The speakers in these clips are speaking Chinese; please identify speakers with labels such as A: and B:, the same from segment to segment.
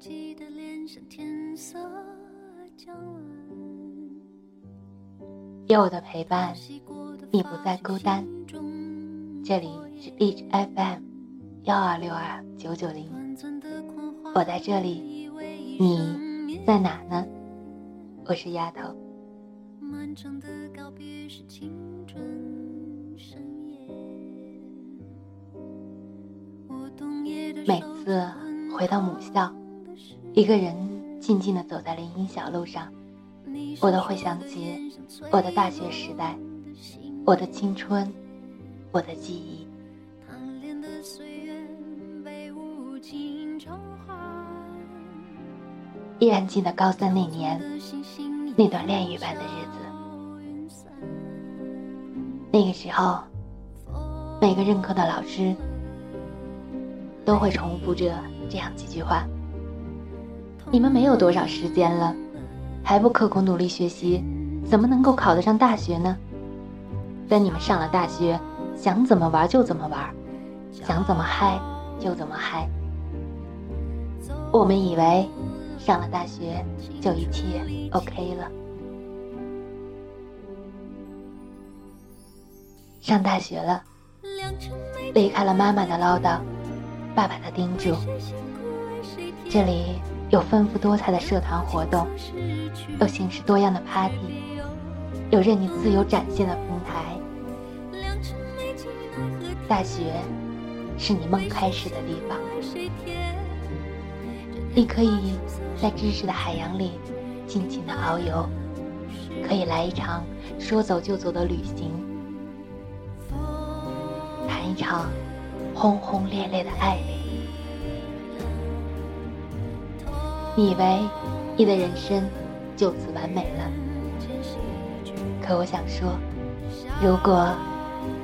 A: 记得脸上天色将晚，
B: 有我的陪伴，你不再孤单。这里是 H FM 幺二六二九九零，我在这里，你在哪呢？我是丫头。
A: 漫长的告别是青春深夜，我冬夜的
B: 每次回到母校，一个人静静地走在林荫小路上，我都会想起我的大学时代，我的青春，我的记忆。依然记得高三那年那段炼狱般的日子。那个时候，每个任课的老师都会重复着这样几句话：“你们没有多少时间了，还不刻苦努力学习，怎么能够考得上大学呢？等你们上了大学，想怎么玩就怎么玩，想怎么嗨就怎么嗨。”我们以为上了大学就一切 OK 了。上大学了，离开了妈妈的唠叨，爸爸的叮嘱。这里有丰富多彩的社团活动，有形式多样的 party，有任你自由展现的平台。大学是你梦开始的地方，你可以在知识的海洋里尽情的遨游，可以来一场说走就走的旅行。谈一场轰轰烈烈的爱恋，你以为你的人生就此完美了？可我想说，如果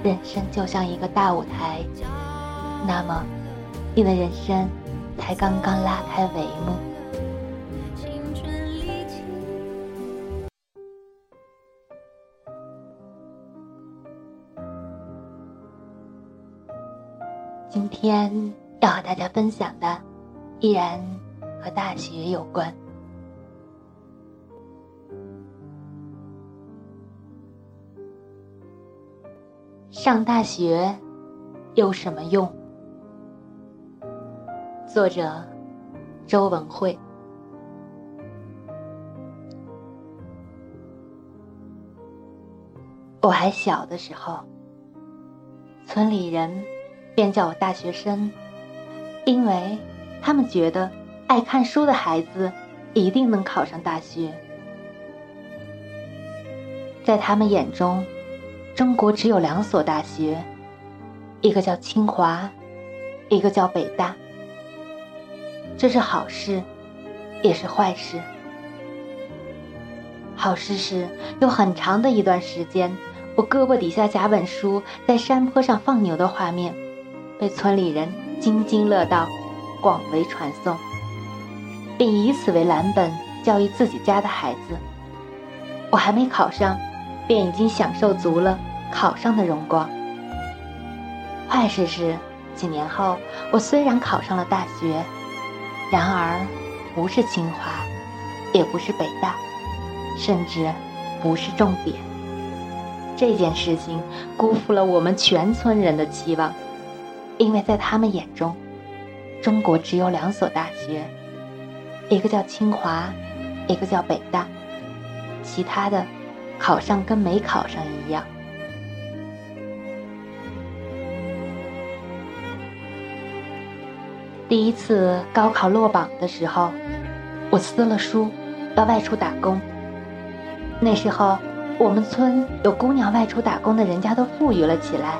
B: 人生就像一个大舞台，那么你的人生才刚刚拉开帷幕。今天要和大家分享的，依然和大学有关。上大学有什么用？作者周文慧。我还小的时候，村里人。便叫我大学生，因为他们觉得爱看书的孩子一定能考上大学。在他们眼中，中国只有两所大学，一个叫清华，一个叫北大。这是好事，也是坏事。好事是有很长的一段时间，我胳膊底下夹本书，在山坡上放牛的画面。被村里人津津乐道，广为传颂，并以此为蓝本教育自己家的孩子。我还没考上，便已经享受足了考上的荣光。坏事是，几年后我虽然考上了大学，然而不是清华，也不是北大，甚至不是重点。这件事情辜负了我们全村人的期望。因为在他们眼中，中国只有两所大学，一个叫清华，一个叫北大，其他的考上跟没考上一样。第一次高考落榜的时候，我撕了书，要外出打工。那时候，我们村有姑娘外出打工的人家都富裕了起来。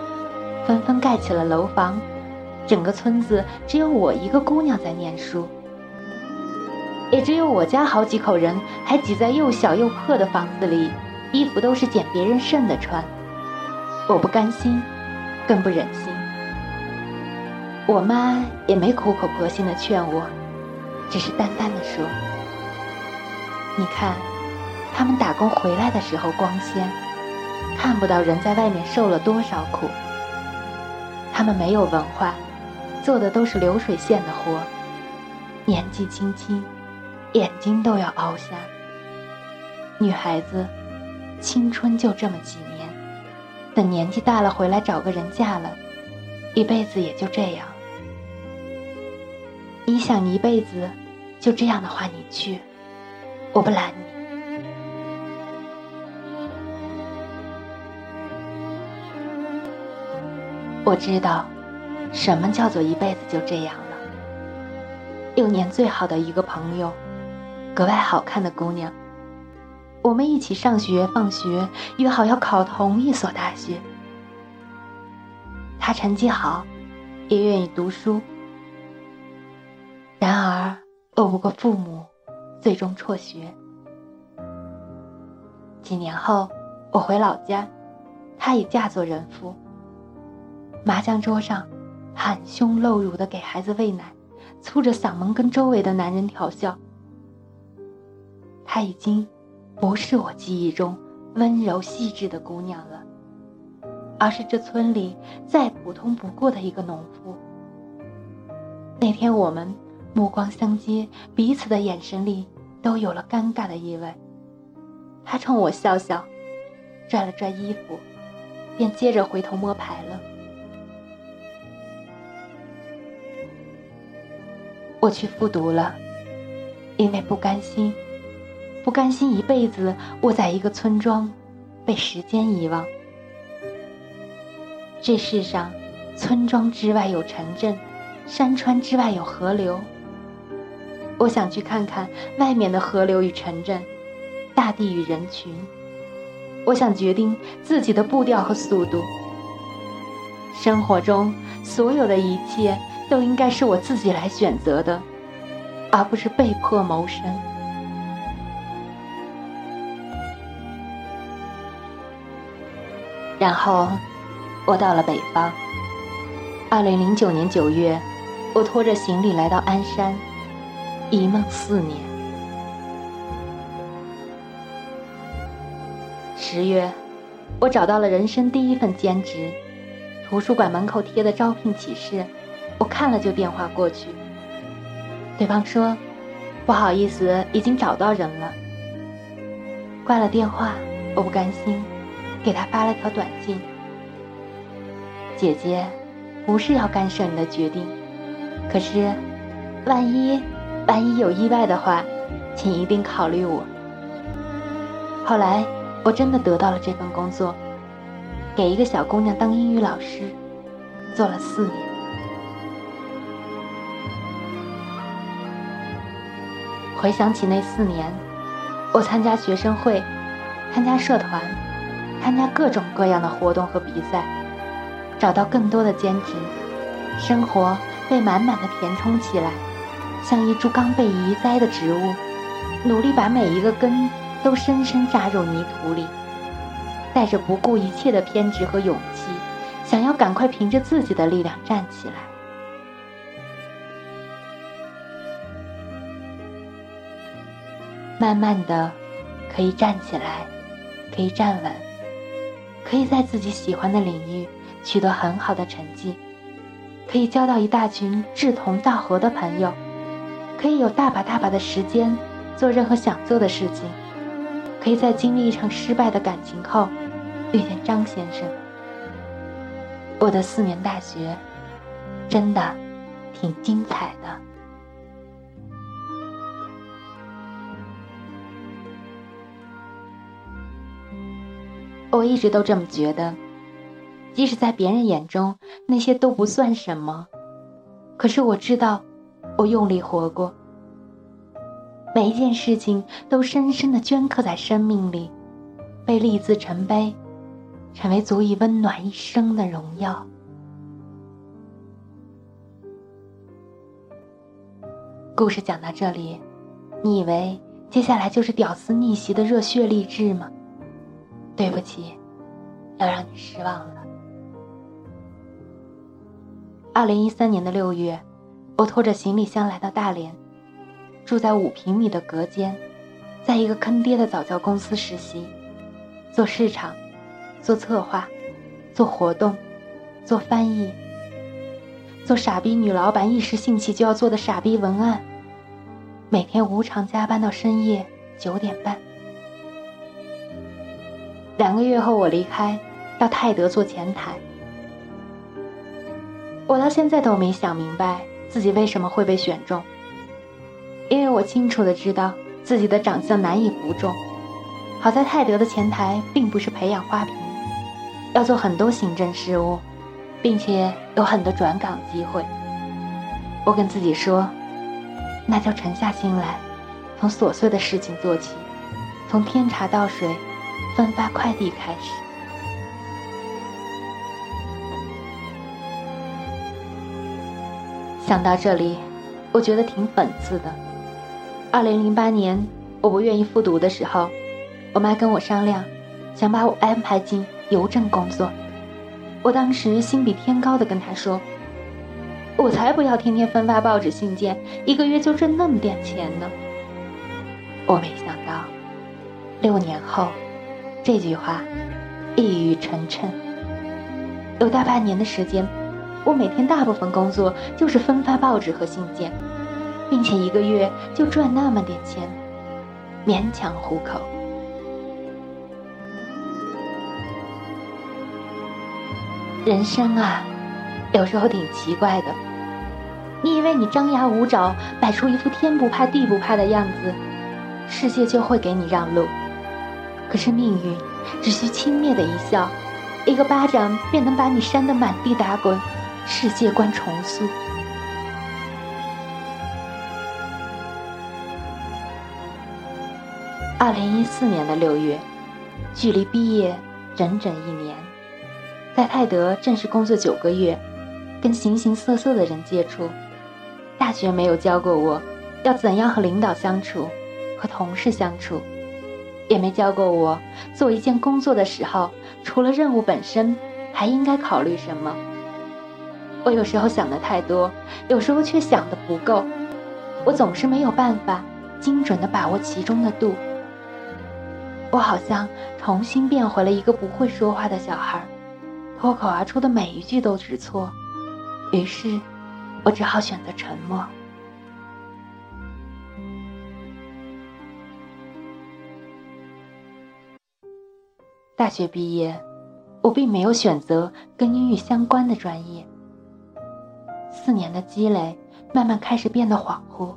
B: 纷纷盖起了楼房，整个村子只有我一个姑娘在念书，也只有我家好几口人还挤在又小又破的房子里，衣服都是捡别人剩的穿。我不甘心，更不忍心。我妈也没苦口婆心的劝我，只是淡淡的说：“你看，他们打工回来的时候光鲜，看不到人在外面受了多少苦。”他们没有文化，做的都是流水线的活，年纪轻轻，眼睛都要凹下。女孩子，青春就这么几年，等年纪大了回来找个人嫁了，一辈子也就这样。你想一辈子就这样的话，你去，我不拦你。我知道，什么叫做一辈子就这样了。六年最好的一个朋友，格外好看的姑娘。我们一起上学放学，约好要考同一所大学。她成绩好，也愿意读书。然而，拗不过父母，最终辍学。几年后，我回老家，她已嫁作人妇。麻将桌上，袒胸露乳的给孩子喂奶，粗着嗓门跟周围的男人调笑。她已经不是我记忆中温柔细致的姑娘了，而是这村里再普通不过的一个农妇。那天我们目光相接，彼此的眼神里都有了尴尬的意味。她冲我笑笑，拽了拽衣服，便接着回头摸牌了。我去复读了，因为不甘心，不甘心一辈子窝在一个村庄，被时间遗忘。这世上，村庄之外有城镇，山川之外有河流。我想去看看外面的河流与城镇，大地与人群。我想决定自己的步调和速度。生活中所有的一切。都应该是我自己来选择的，而不是被迫谋生。然后，我到了北方。二零零九年九月，我拖着行李来到鞍山，一梦四年。十月，我找到了人生第一份兼职，图书馆门口贴的招聘启事。我看了就电话过去，对方说：“不好意思，已经找到人了。”挂了电话，我不甘心，给他发了条短信：“姐姐，不是要干涉你的决定，可是，万一万一有意外的话，请一定考虑我。”后来我真的得到了这份工作，给一个小姑娘当英语老师，做了四年。回想起那四年，我参加学生会，参加社团，参加各种各样的活动和比赛，找到更多的兼职，生活被满满的填充起来，像一株刚被移栽的植物，努力把每一个根都深深扎入泥土里，带着不顾一切的偏执和勇气，想要赶快凭着自己的力量站起来。慢慢的，可以站起来，可以站稳，可以在自己喜欢的领域取得很好的成绩，可以交到一大群志同道合的朋友，可以有大把大把的时间做任何想做的事情，可以在经历一场失败的感情后遇见张先生。我的四年大学，真的挺精彩的。我一直都这么觉得，即使在别人眼中那些都不算什么，可是我知道，我用力活过，每一件事情都深深的镌刻在生命里，被立字成碑，成为足以温暖一生的荣耀。故事讲到这里，你以为接下来就是屌丝逆袭的热血励志吗？对不起，要让你失望了。二零一三年的六月，我拖着行李箱来到大连，住在五平米的隔间，在一个坑爹的早教公司实习，做市场，做策划，做活动，做翻译，做傻逼女老板一时兴起就要做的傻逼文案，每天无偿加班到深夜九点半。两个月后，我离开，到泰德做前台。我到现在都没想明白自己为什么会被选中，因为我清楚的知道自己的长相难以服众。好在泰德的前台并不是培养花瓶，要做很多行政事务，并且有很多转岗机会。我跟自己说，那就沉下心来，从琐碎的事情做起，从添茶倒水、分发快递开始。想到这里，我觉得挺讽刺的。二零零八年，我不愿意复读的时候。我妈跟我商量，想把我安排进邮政工作。我当时心比天高的跟她说：“我才不要天天分发报纸信件，一个月就挣那么点钱呢。”我没想到，六年后，这句话一语成谶。有大半年的时间，我每天大部分工作就是分发报纸和信件，并且一个月就赚那么点钱，勉强糊口。人生啊，有时候挺奇怪的。你以为你张牙舞爪，摆出一副天不怕地不怕的样子，世界就会给你让路。可是命运只需轻蔑的一笑，一个巴掌便能把你扇得满地打滚，世界观重塑。二零一四年的六月，距离毕业整整一年。在泰德正式工作九个月，跟形形色色的人接触，大学没有教过我要怎样和领导相处，和同事相处，也没教过我做一件工作的时候，除了任务本身，还应该考虑什么。我有时候想的太多，有时候却想的不够，我总是没有办法精准的把握其中的度。我好像重新变回了一个不会说话的小孩。脱口而出的每一句都是错，于是，我只好选择沉默。大学毕业，我并没有选择跟英语相关的专业。四年的积累，慢慢开始变得恍惚，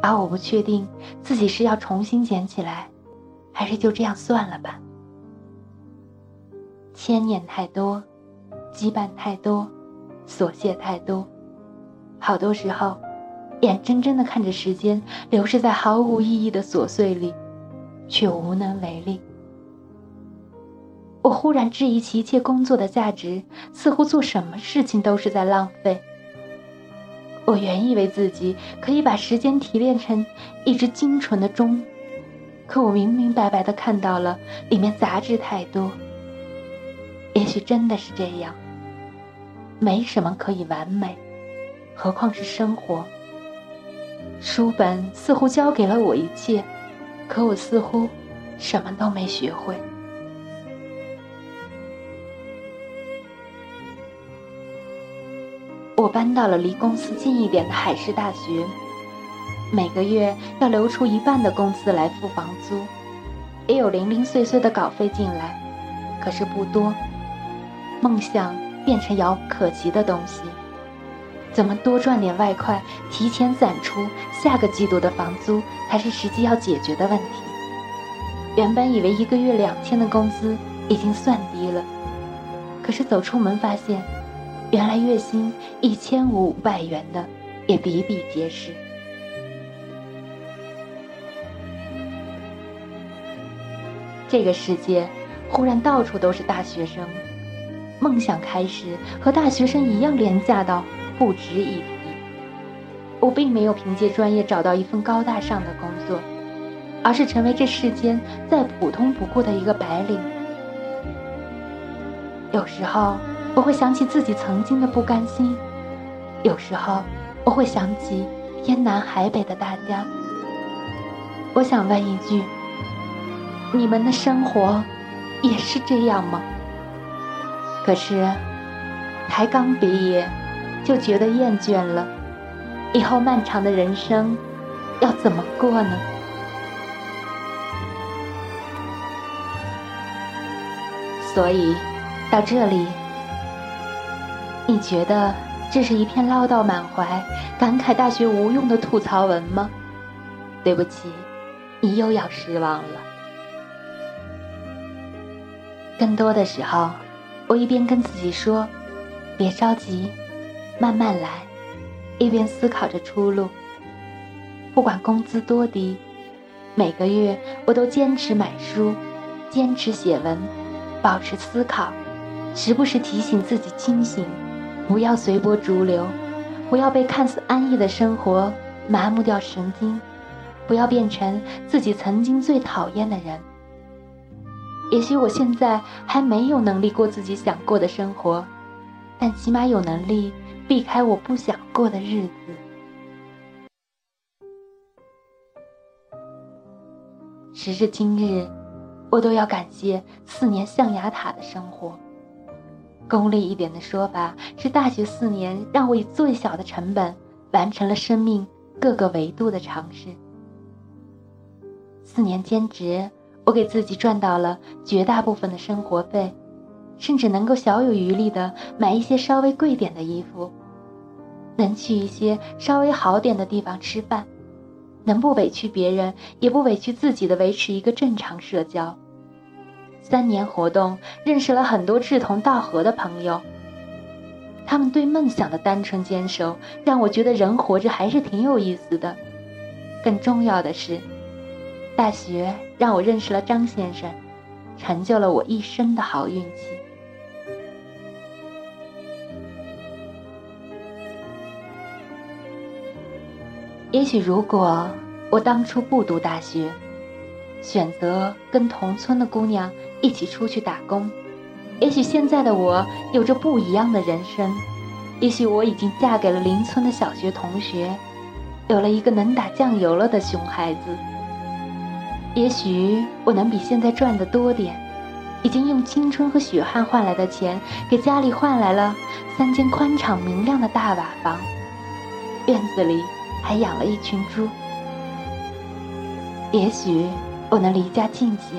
B: 而我不确定自己是要重新捡起来，还是就这样算了吧。牵念太多，羁绊太多，琐屑太多，好多时候，眼睁睁的看着时间流逝在毫无意义的琐碎里，却无能为力。我忽然质疑起一切工作的价值，似乎做什么事情都是在浪费。我原以为自己可以把时间提炼成一只精纯的钟，可我明明白白的看到了里面杂质太多。也许真的是这样，没什么可以完美，何况是生活。书本似乎教给了我一切，可我似乎什么都没学会。我搬到了离公司近一点的海事大学，每个月要留出一半的工资来付房租，也有零零碎碎的稿费进来，可是不多。梦想变成遥不可及的东西，怎么多赚点外快，提前攒出下个季度的房租，才是实际要解决的问题。原本以为一个月两千的工资已经算低了，可是走出门发现，原来月薪一千五百元的也比比皆是。这个世界忽然到处都是大学生。梦想开始和大学生一样廉价到不值一提。我并没有凭借专业找到一份高大上的工作，而是成为这世间再普通不过的一个白领。有时候我会想起自己曾经的不甘心，有时候我会想起天南海北的大家。我想问一句：你们的生活也是这样吗？可是，才刚毕业，就觉得厌倦了。以后漫长的人生，要怎么过呢？所以，到这里，你觉得这是一篇唠叨满怀、感慨大学无用的吐槽文吗？对不起，你又要失望了。更多的时候，我一边跟自己说：“别着急，慢慢来”，一边思考着出路。不管工资多低，每个月我都坚持买书，坚持写文。保持思考，时不时提醒自己清醒，不要随波逐流，不要被看似安逸的生活麻木掉神经，不要变成自己曾经最讨厌的人。也许我现在还没有能力过自己想过的生活，但起码有能力避开我不想过的日子。时至今日。我都要感谢四年象牙塔的生活。功利一点的说法是，大学四年让我以最小的成本完成了生命各个维度的尝试。四年兼职，我给自己赚到了绝大部分的生活费，甚至能够小有余力的买一些稍微贵点的衣服，能去一些稍微好点的地方吃饭，能不委屈别人也不委屈自己的维持一个正常社交。三年活动，认识了很多志同道合的朋友。他们对梦想的单纯坚守，让我觉得人活着还是挺有意思的。更重要的是，大学让我认识了张先生，成就了我一生的好运气。也许，如果我当初不读大学，选择跟同村的姑娘一起出去打工，也许现在的我有着不一样的人生，也许我已经嫁给了邻村的小学同学，有了一个能打酱油了的熊孩子。也许我能比现在赚的多点，已经用青春和血汗换来的钱，给家里换来了三间宽敞明亮的大瓦房，院子里还养了一群猪。也许。我能离家近些，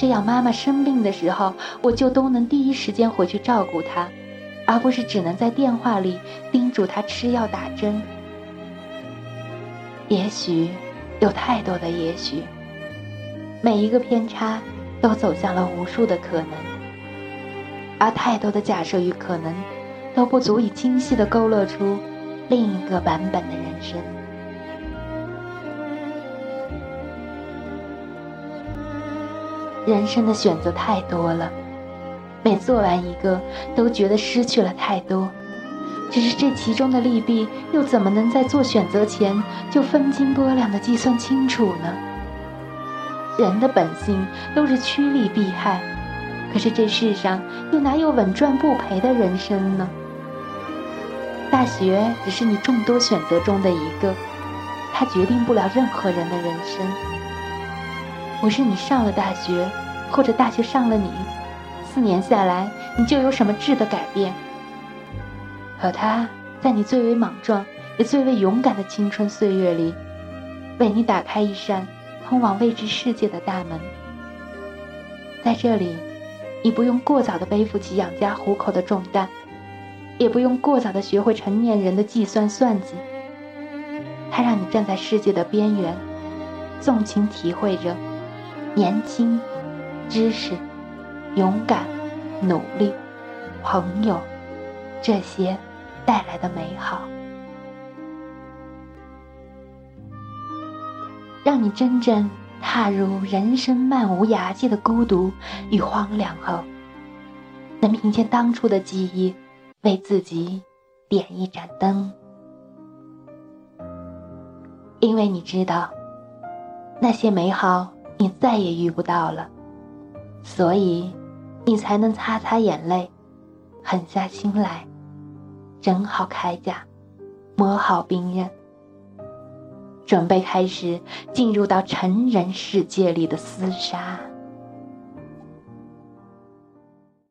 B: 这样妈妈生病的时候，我就都能第一时间回去照顾她，而不是只能在电话里叮嘱她吃药打针。也许，有太多的也许，每一个偏差都走向了无数的可能，而太多的假设与可能，都不足以清晰地勾勒出另一个版本的人生。人生的选择太多了，每做完一个，都觉得失去了太多。只是这其中的利弊，又怎么能在做选择前就分斤拨两的计算清楚呢？人的本性都是趋利避害，可是这世上又哪有稳赚不赔的人生呢？大学只是你众多选择中的一个，它决定不了任何人的人生。不是你上了大学，或者大学上了你，四年下来你就有什么质的改变？可他在你最为莽撞也最为勇敢的青春岁月里，为你打开一扇通往未知世界的大门。在这里，你不用过早的背负起养家糊口的重担，也不用过早的学会成年人的计算算计。他让你站在世界的边缘，纵情体会着。年轻、知识、勇敢、努力、朋友，这些带来的美好，让你真正踏入人生漫无涯际的孤独与荒凉后，能凭借当初的记忆，为自己点一盏灯，因为你知道，那些美好。你再也遇不到了，所以你才能擦擦眼泪，狠下心来，整好铠甲，磨好兵刃，准备开始进入到成人世界里的厮杀。